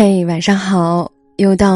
嘿晚上好又到